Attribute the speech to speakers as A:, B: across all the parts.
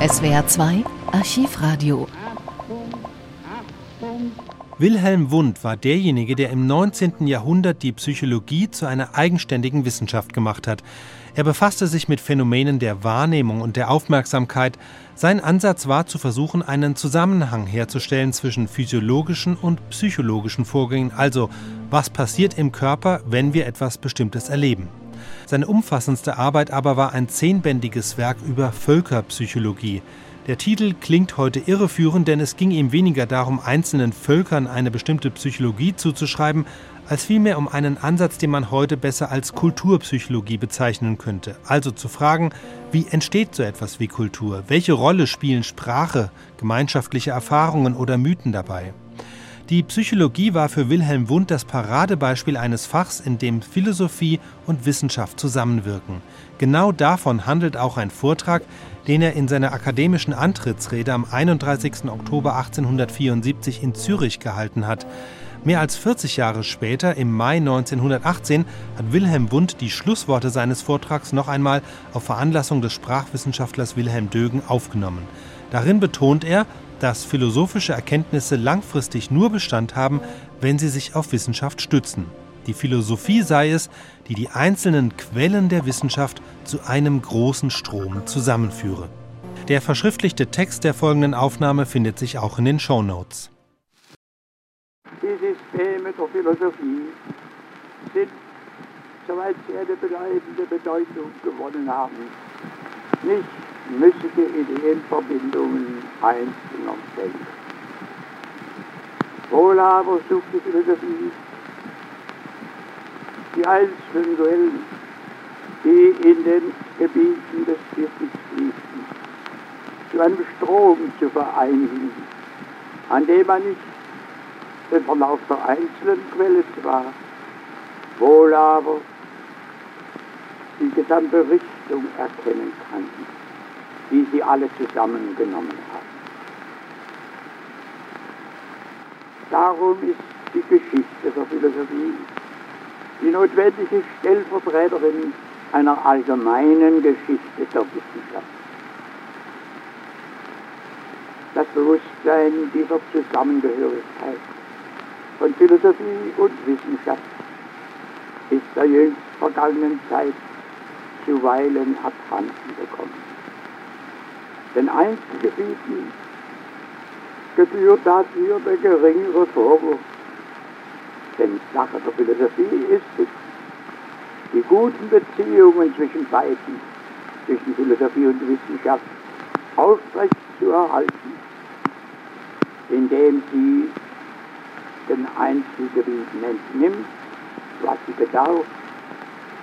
A: SWR 2 Archivradio.
B: Wilhelm Wundt war derjenige, der im 19. Jahrhundert die Psychologie zu einer eigenständigen Wissenschaft gemacht hat. Er befasste sich mit Phänomenen der Wahrnehmung und der Aufmerksamkeit. Sein Ansatz war zu versuchen, einen Zusammenhang herzustellen zwischen physiologischen und psychologischen Vorgängen, also was passiert im Körper, wenn wir etwas Bestimmtes erleben. Seine umfassendste Arbeit aber war ein zehnbändiges Werk über Völkerpsychologie. Der Titel klingt heute irreführend, denn es ging ihm weniger darum, einzelnen Völkern eine bestimmte Psychologie zuzuschreiben, als vielmehr um einen Ansatz, den man heute besser als Kulturpsychologie bezeichnen könnte. Also zu fragen, wie entsteht so etwas wie Kultur? Welche Rolle spielen Sprache, gemeinschaftliche Erfahrungen oder Mythen dabei? Die Psychologie war für Wilhelm Wundt das Paradebeispiel eines Fachs, in dem Philosophie und Wissenschaft zusammenwirken. Genau davon handelt auch ein Vortrag, den er in seiner akademischen Antrittsrede am 31. Oktober 1874 in Zürich gehalten hat. Mehr als 40 Jahre später, im Mai 1918, hat Wilhelm Wundt die Schlussworte seines Vortrags noch einmal auf Veranlassung des Sprachwissenschaftlers Wilhelm Dögen aufgenommen. Darin betont er, dass philosophische Erkenntnisse langfristig nur Bestand haben, wenn sie sich auf Wissenschaft stützen. Die Philosophie sei es, die die einzelnen Quellen der Wissenschaft zu einem großen Strom zusammenführe. Der verschriftlichte Text der folgenden Aufnahme findet sich auch in den Show Notes.
C: Die Systeme der Philosophie sind, soweit sie eine bleibende Bedeutung gewonnen haben, nicht müßige Ideenverbindungen einzelner Denker. Wohl aber sucht die Philosophie die einzelnen Quellen, die in den Gebieten des Wissens fließen, zu einem Strom zu vereinigen, an dem man nicht den Verlauf der einzelnen Quelle zwar, wohl aber die gesamte Richtung erkennen kann die sie alle zusammengenommen haben. Darum ist die Geschichte der Philosophie die notwendige Stellvertreterin einer allgemeinen Geschichte der Wissenschaft. Das Bewusstsein dieser Zusammengehörigkeit von Philosophie und Wissenschaft ist der jüngst vergangenen Zeit zuweilen abhanden gekommen den Einzelgebieten gebührt dafür der geringere Vorwurf. Denn Sache der Philosophie ist es, die guten Beziehungen zwischen beiden, zwischen Philosophie und Wissenschaft, aufrecht zu erhalten, indem sie den Einzelgebieten entnimmt, was sie bedarf,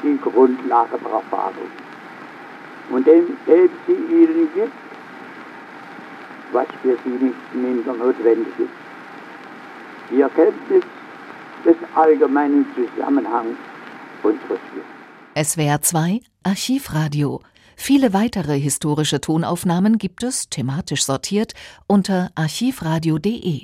C: die Grundlage der Erfahrung. Und indem sie ihnen gibt, für sie nicht minder notwendig ist. Die Erkenntnis des allgemeinen Zusammenhangs unseres Lebens.
A: SWR 2 Archivradio. Viele weitere historische Tonaufnahmen gibt es, thematisch sortiert, unter archivradio.de.